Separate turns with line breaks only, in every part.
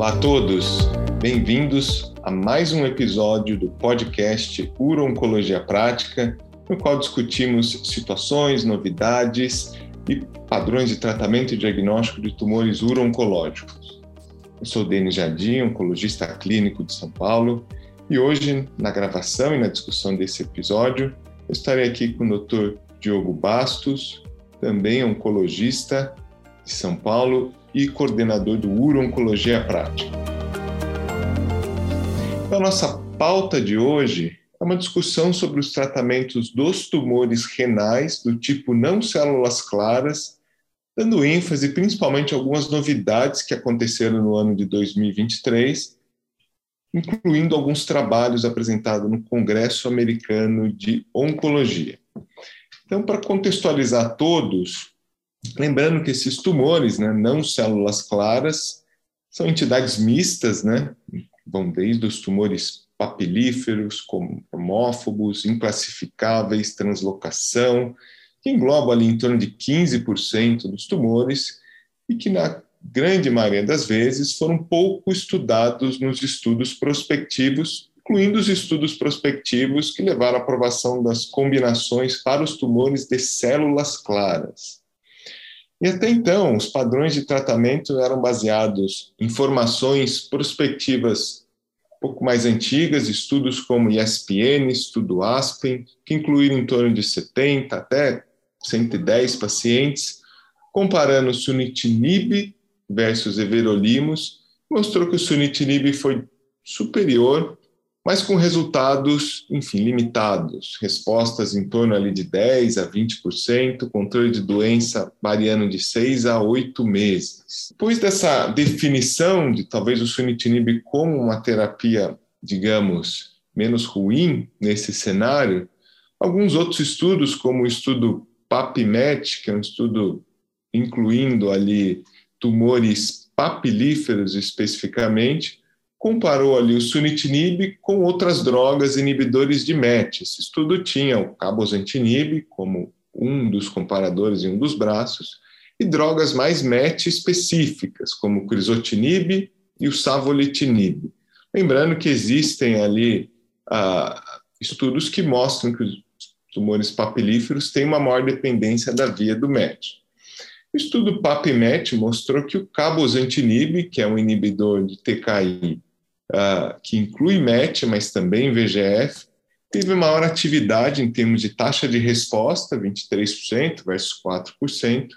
Olá a todos, bem-vindos a mais um episódio do podcast Uro-Oncologia Prática, no qual discutimos situações, novidades e padrões de tratamento e diagnóstico de tumores uro-oncológicos. Eu sou Denis Jardim, oncologista clínico de São Paulo, e hoje, na gravação e na discussão desse episódio, eu estarei aqui com o Dr. Diogo Bastos, também oncologista de São Paulo e coordenador do Uro-Oncologia Prática. Então, a nossa pauta de hoje é uma discussão sobre os tratamentos dos tumores renais do tipo não células claras, dando ênfase principalmente a algumas novidades que aconteceram no ano de 2023, incluindo alguns trabalhos apresentados no Congresso Americano de Oncologia. Então, para contextualizar todos, lembrando que esses tumores, né, não células claras, são entidades mistas, né, vão desde os tumores papilíferos, homófobos, inclassificáveis, translocação, que engloba ali em torno de 15% dos tumores e que na grande maioria das vezes foram pouco estudados nos estudos prospectivos incluindo os estudos prospectivos que levaram à aprovação das combinações para os tumores de células claras. E até então, os padrões de tratamento eram baseados em informações prospectivas um pouco mais antigas, estudos como ESPN, estudo Aspen, que incluíram em torno de 70 até 110 pacientes, comparando sunitinib versus everolimus, mostrou que o sunitinib foi superior mas com resultados, enfim, limitados, respostas em torno ali de 10 a 20%, controle de doença variando de 6 a 8 meses. Depois dessa definição de talvez o sunitinib como uma terapia, digamos, menos ruim nesse cenário, alguns outros estudos, como o estudo PAPMET, que é um estudo incluindo ali tumores papilíferos especificamente, comparou ali o sunitinib com outras drogas inibidores de MET. Esse estudo tinha o cabozantinib como um dos comparadores em um dos braços e drogas mais MET específicas, como o crisotinib e o savolitinib. Lembrando que existem ali ah, estudos que mostram que os tumores papilíferos têm uma maior dependência da via do MET. O estudo PAPMET mostrou que o cabozantinib, que é um inibidor de TKI uh, que inclui MET, mas também VGF, teve maior atividade em termos de taxa de resposta, 23% versus 4%,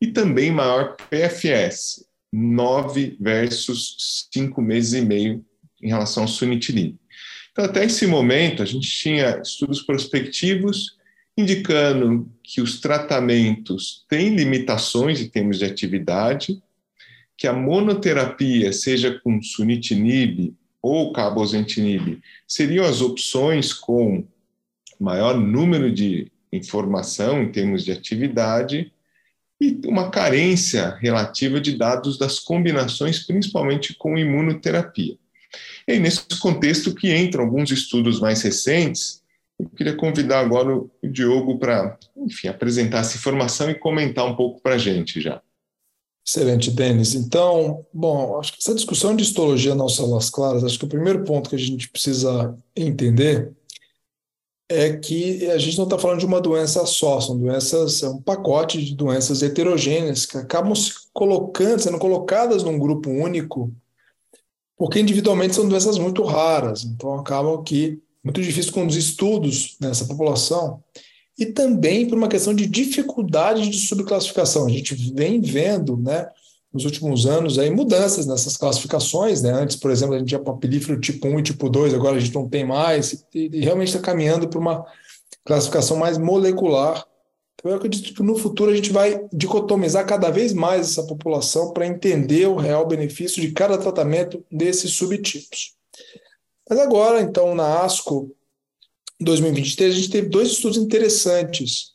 e também maior PFS, 9 versus 5 meses e meio em relação ao sunitinib. Então, até esse momento, a gente tinha estudos prospectivos indicando que os tratamentos têm limitações em termos de atividade, que a monoterapia, seja com sunitinib ou cabozantinib, seriam as opções com maior número de informação em termos de atividade e uma carência relativa de dados das combinações, principalmente com imunoterapia. E nesse contexto que entram alguns estudos mais recentes, eu queria convidar agora o Diogo para, enfim, apresentar essa informação e comentar um pouco para a gente já.
Excelente, Denis. Então, bom, acho que essa discussão de histologia não células claras, acho que o primeiro ponto que a gente precisa entender é que a gente não está falando de uma doença só, são doenças, é um pacote de doenças heterogêneas que acabam se colocando, sendo colocadas num grupo único, porque individualmente são doenças muito raras, então acabam que muito difícil conduzir estudos nessa população e também por uma questão de dificuldade de subclassificação. A gente vem vendo, né, nos últimos anos aí mudanças nessas classificações, né? Antes, por exemplo, a gente tinha papilífero tipo 1 e tipo 2, agora a gente não tem mais, e, e realmente está caminhando para uma classificação mais molecular. Então, eu acredito que no futuro a gente vai dicotomizar cada vez mais essa população para entender o real benefício de cada tratamento desses subtipos. Mas agora, então, na ASCO, 2023, a gente teve dois estudos interessantes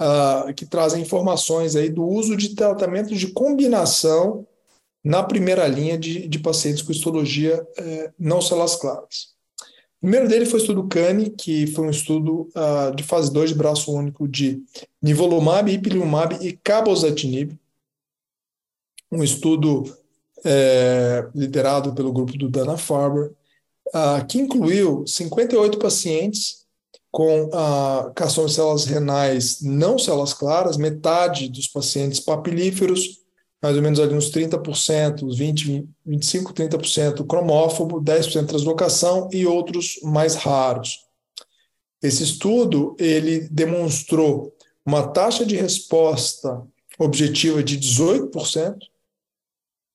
uh, que trazem informações aí do uso de tratamentos de combinação na primeira linha de, de pacientes com histologia eh, não células claras. O primeiro dele foi o estudo CANI, que foi um estudo uh, de fase 2 de braço único de nivolumab, ipilimumab e cabozantinib. Um estudo é, liderado pelo grupo do Dana-Farber, uh, que incluiu 58 pacientes com uh, carcinoma de células renais não células claras, metade dos pacientes papilíferos, mais ou menos ali uns 30%, uns 20, 25, 30% cromófobo, 10% translocação e outros mais raros. Esse estudo ele demonstrou uma taxa de resposta objetiva de 18%.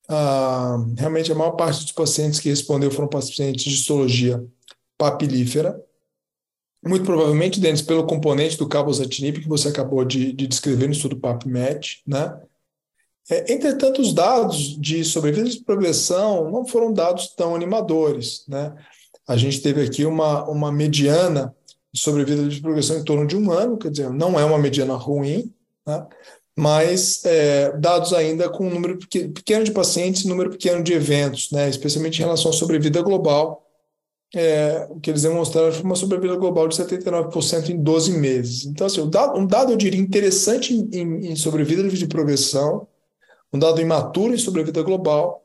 Ah, realmente, a maior parte dos pacientes que respondeu foram pacientes de histologia papilífera. Muito provavelmente, Denis, pelo componente do cabozantinib que você acabou de, de descrever no estudo PAPMET, né? É, entretanto, os dados de sobrevida de progressão não foram dados tão animadores, né? A gente teve aqui uma, uma mediana de sobrevida de progressão em torno de um ano, quer dizer, não é uma mediana ruim, né? mas é, dados ainda com um número pequeno de pacientes e número pequeno de eventos, né? especialmente em relação à sobrevida global, é, o que eles demonstraram foi uma sobrevida global de 79% em 12 meses. Então, assim, um dado, um dado eu diria, interessante em, em, em sobrevida de progressão, um dado imaturo em sobrevida global,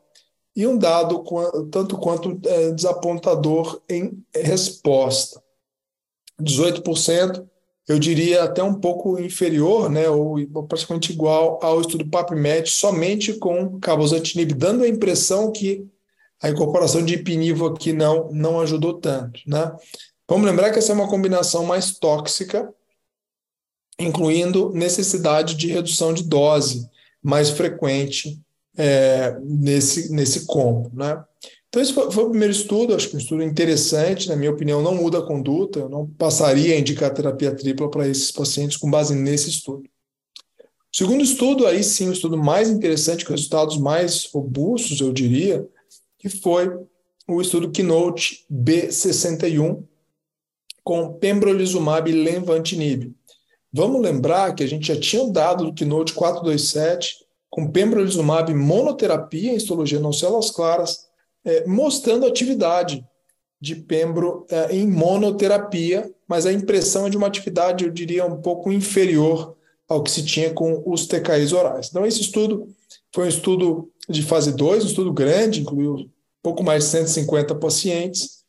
e um dado tanto quanto é, desapontador em resposta. 18%, eu diria até um pouco inferior, né, ou praticamente igual ao estudo PAPMET, somente com cabozantinib, dando a impressão que a incorporação de ipinivo aqui não, não ajudou tanto. Né? Vamos lembrar que essa é uma combinação mais tóxica, incluindo necessidade de redução de dose mais frequente é, nesse, nesse combo. Né? Então, esse foi, foi, o primeiro estudo, acho que um estudo interessante, na minha opinião, não muda a conduta, eu não passaria a indicar terapia tripla para esses pacientes com base nesse estudo. O segundo estudo, aí sim, o um estudo mais interessante, com resultados mais robustos, eu diria, que foi o estudo Keynote B61 com pembrolizumab e lenvatinib. Vamos lembrar que a gente já tinha dado do Keynote 427 com pembrolizumab monoterapia em histologia não células claras, é, mostrando atividade de pembro é, em monoterapia, mas a impressão é de uma atividade, eu diria, um pouco inferior ao que se tinha com os TKIs orais. Então, esse estudo foi um estudo de fase 2, um estudo grande, incluiu pouco mais de 150 pacientes,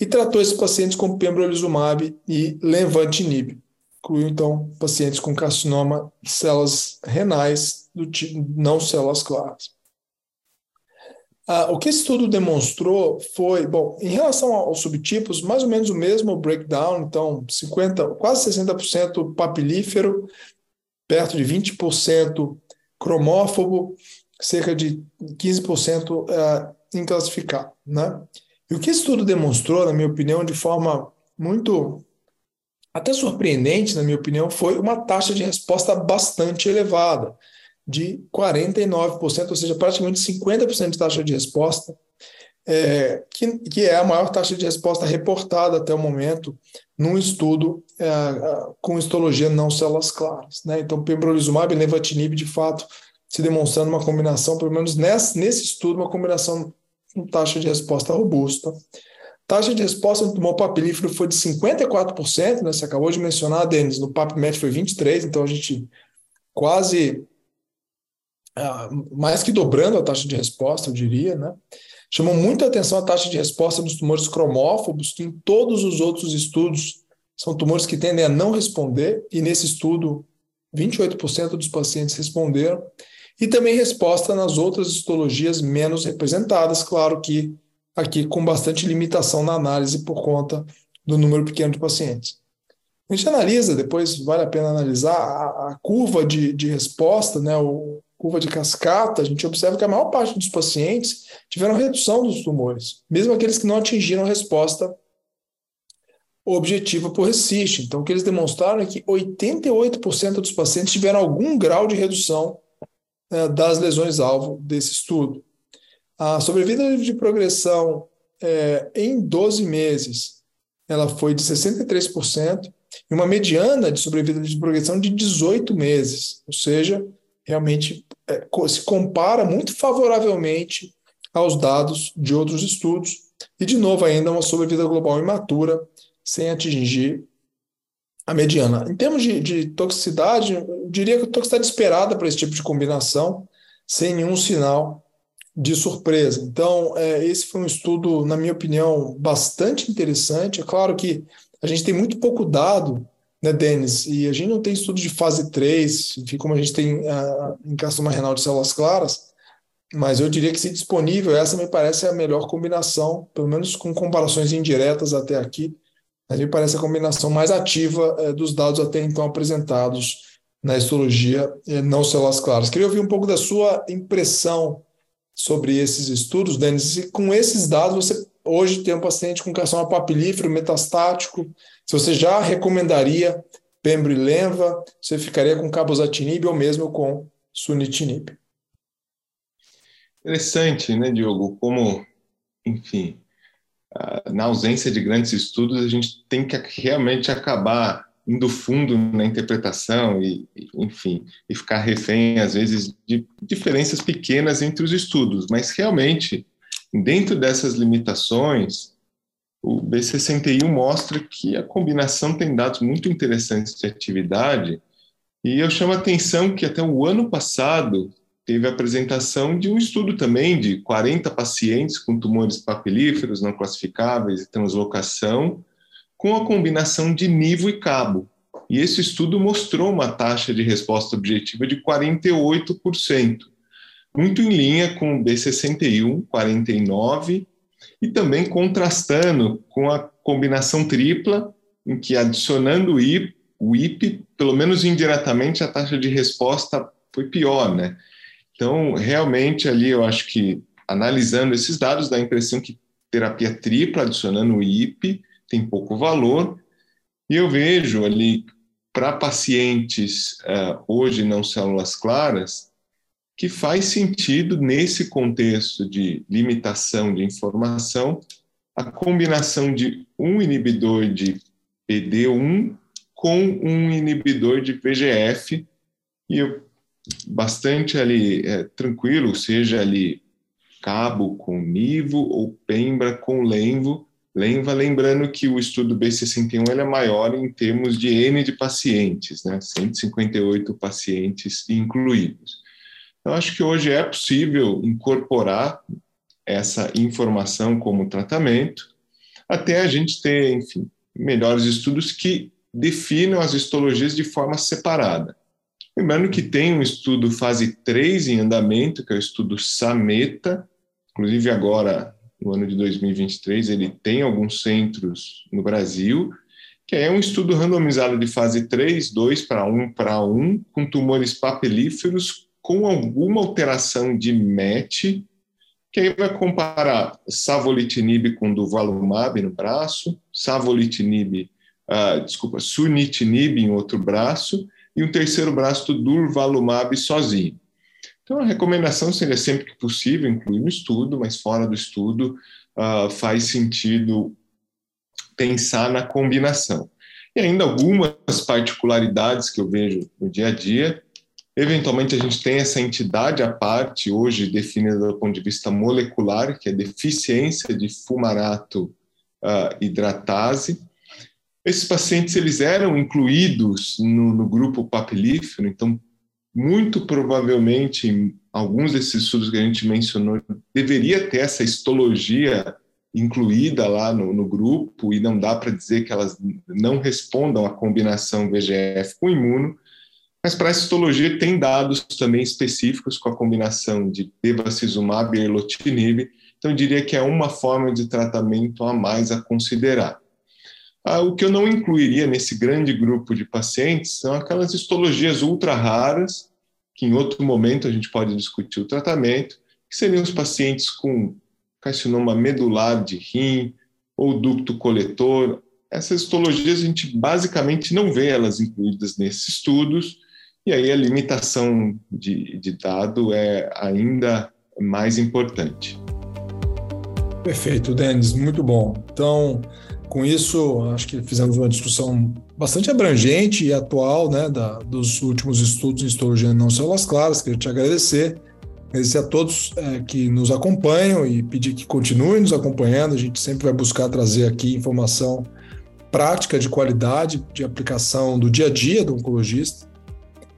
e tratou esses pacientes com pembrolizumab e lenvatinib. Incluiu, então, pacientes com carcinoma de células renais do tipo não células claras. Ah, o que esse estudo demonstrou foi, bom, em relação aos subtipos, mais ou menos o mesmo breakdown, então 50, quase 60% papilífero, perto de 20% cromófobo, cerca de 15% uh, inclassificado. Né? E o que esse estudo demonstrou, na minha opinião, de forma muito até surpreendente, na minha opinião, foi uma taxa de resposta bastante elevada, de 49%, ou seja, praticamente 50% de taxa de resposta, é, que, que é a maior taxa de resposta reportada até o momento num estudo é, com histologia não células claras. Né? Então, pembrolizumab e lenvatinib, de fato, se demonstrando uma combinação, pelo menos nesse, nesse estudo, uma combinação com taxa de resposta robusta. Taxa de resposta no tumor papilífero foi de 54%, né? Você acabou de mencionar, Denis, no PAPMET foi 23%, então a gente quase uh, mais que dobrando a taxa de resposta, eu diria, né? Chamou muita atenção a taxa de resposta nos tumores cromófobos, que em todos os outros estudos são tumores que tendem a não responder, e nesse estudo 28% dos pacientes responderam e também resposta nas outras histologias menos representadas, claro que aqui com bastante limitação na análise por conta do número pequeno de pacientes. A gente analisa, depois vale a pena analisar a, a curva de, de resposta, né, o curva de cascata, a gente observa que a maior parte dos pacientes tiveram redução dos tumores, mesmo aqueles que não atingiram resposta objetiva por RECIST. Então, o que eles demonstraram é que 88% dos pacientes tiveram algum grau de redução é, das lesões-alvo desse estudo. A sobrevida de progressão é, em 12 meses ela foi de 63% e uma mediana de sobrevida de progressão de 18 meses, ou seja, realmente é, se compara muito favoravelmente aos dados de outros estudos e, de novo, ainda uma sobrevida global imatura, sem atingir a mediana. Em termos de, de toxicidade, eu diria que a toxicidade esperada para esse tipo de combinação, sem nenhum sinal de surpresa. Então, é, esse foi um estudo, na minha opinião, bastante interessante. É claro que a gente tem muito pouco dado, né, Denis? E a gente não tem estudo de fase 3, enfim, como a gente tem uh, em carcinoma renal de células claras, mas eu diria que, se disponível, essa me parece a melhor combinação, pelo menos com comparações indiretas até aqui, me parece a combinação mais ativa uh, dos dados até então apresentados na histologia uh, não células claras. Queria ouvir um pouco da sua impressão sobre esses estudos, Denis, e com esses dados você hoje tem um paciente com carcinoma papilífero metastático, se você já recomendaria pembrolizumab, você ficaria com cabozantinib ou mesmo com sunitinib.
Interessante, né, Diogo? Como, enfim, na ausência de grandes estudos, a gente tem que realmente acabar indo fundo na interpretação e, enfim, e ficar refém, às vezes, de diferenças pequenas entre os estudos. Mas, realmente, dentro dessas limitações, o B61 mostra que a combinação tem dados muito interessantes de atividade, e eu chamo a atenção que até o ano passado teve a apresentação de um estudo também de 40 pacientes com tumores papilíferos não classificáveis e translocação, com a combinação de nivo e cabo. E esse estudo mostrou uma taxa de resposta objetiva de 48%, muito em linha com o B61, 49%, e também contrastando com a combinação tripla, em que adicionando o IP, o IP, pelo menos indiretamente, a taxa de resposta foi pior, né? Então, realmente ali eu acho que analisando esses dados dá a impressão que terapia tripla adicionando o IP tem pouco valor. E eu vejo ali para pacientes uh, hoje não células claras que faz sentido nesse contexto de limitação de informação a combinação de um inibidor de PD1 com um inibidor de VGF e eu bastante ali é, tranquilo, seja ali cabo com nivo ou pembra com lenvo, lenva, lembrando que o estudo B61 ele é maior em termos de N de pacientes, né, 158 pacientes incluídos. Eu acho que hoje é possível incorporar essa informação como tratamento, até a gente ter, enfim, melhores estudos que definam as histologias de forma separada. Lembrando que tem um estudo fase 3 em andamento, que é o estudo SAMETA, inclusive agora, no ano de 2023, ele tem alguns centros no Brasil, que é um estudo randomizado de fase 3, 2 para 1 para 1, com tumores papilíferos com alguma alteração de MET, que aí vai comparar savolitinib com duvalumab no braço, savolitinib, uh, desculpa, sunitinib em outro braço, e um terceiro braço do durvalumab sozinho. Então, a recomendação seria sempre que possível incluir no estudo, mas fora do estudo uh, faz sentido pensar na combinação. E ainda algumas particularidades que eu vejo no dia a dia. Eventualmente, a gente tem essa entidade à parte, hoje definida do ponto de vista molecular, que é deficiência de fumarato uh, hidratase, esses pacientes eles eram incluídos no, no grupo papilífero, então muito provavelmente alguns desses estudos que a gente mencionou deveria ter essa histologia incluída lá no, no grupo e não dá para dizer que elas não respondam à combinação VGF com imuno, mas para essa histologia tem dados também específicos com a combinação de bevacizumab e erlotinib, então eu diria que é uma forma de tratamento a mais a considerar. Ah, o que eu não incluiria nesse grande grupo de pacientes são aquelas histologias ultra raras, que em outro momento a gente pode discutir o tratamento, que seriam os pacientes com carcinoma medular de rim ou ducto coletor. Essas histologias a gente basicamente não vê elas incluídas nesses estudos, e aí a limitação de, de dado é ainda mais importante.
Perfeito, Denis, muito bom. Então, com isso, acho que fizemos uma discussão bastante abrangente e atual né, da, dos últimos estudos em histologia não células claras. Queria te agradecer, agradecer a todos é, que nos acompanham e pedir que continuem nos acompanhando. A gente sempre vai buscar trazer aqui informação prática de qualidade, de aplicação do dia a dia do oncologista.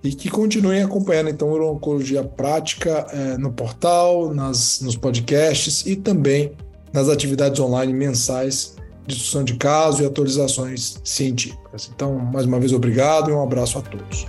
e que continuem acompanhando então a Oncologia Prática é, no portal, nas, nos podcasts e também nas atividades online mensais discussão de casos e atualizações científicas. Então, mais uma vez, obrigado e um abraço a todos.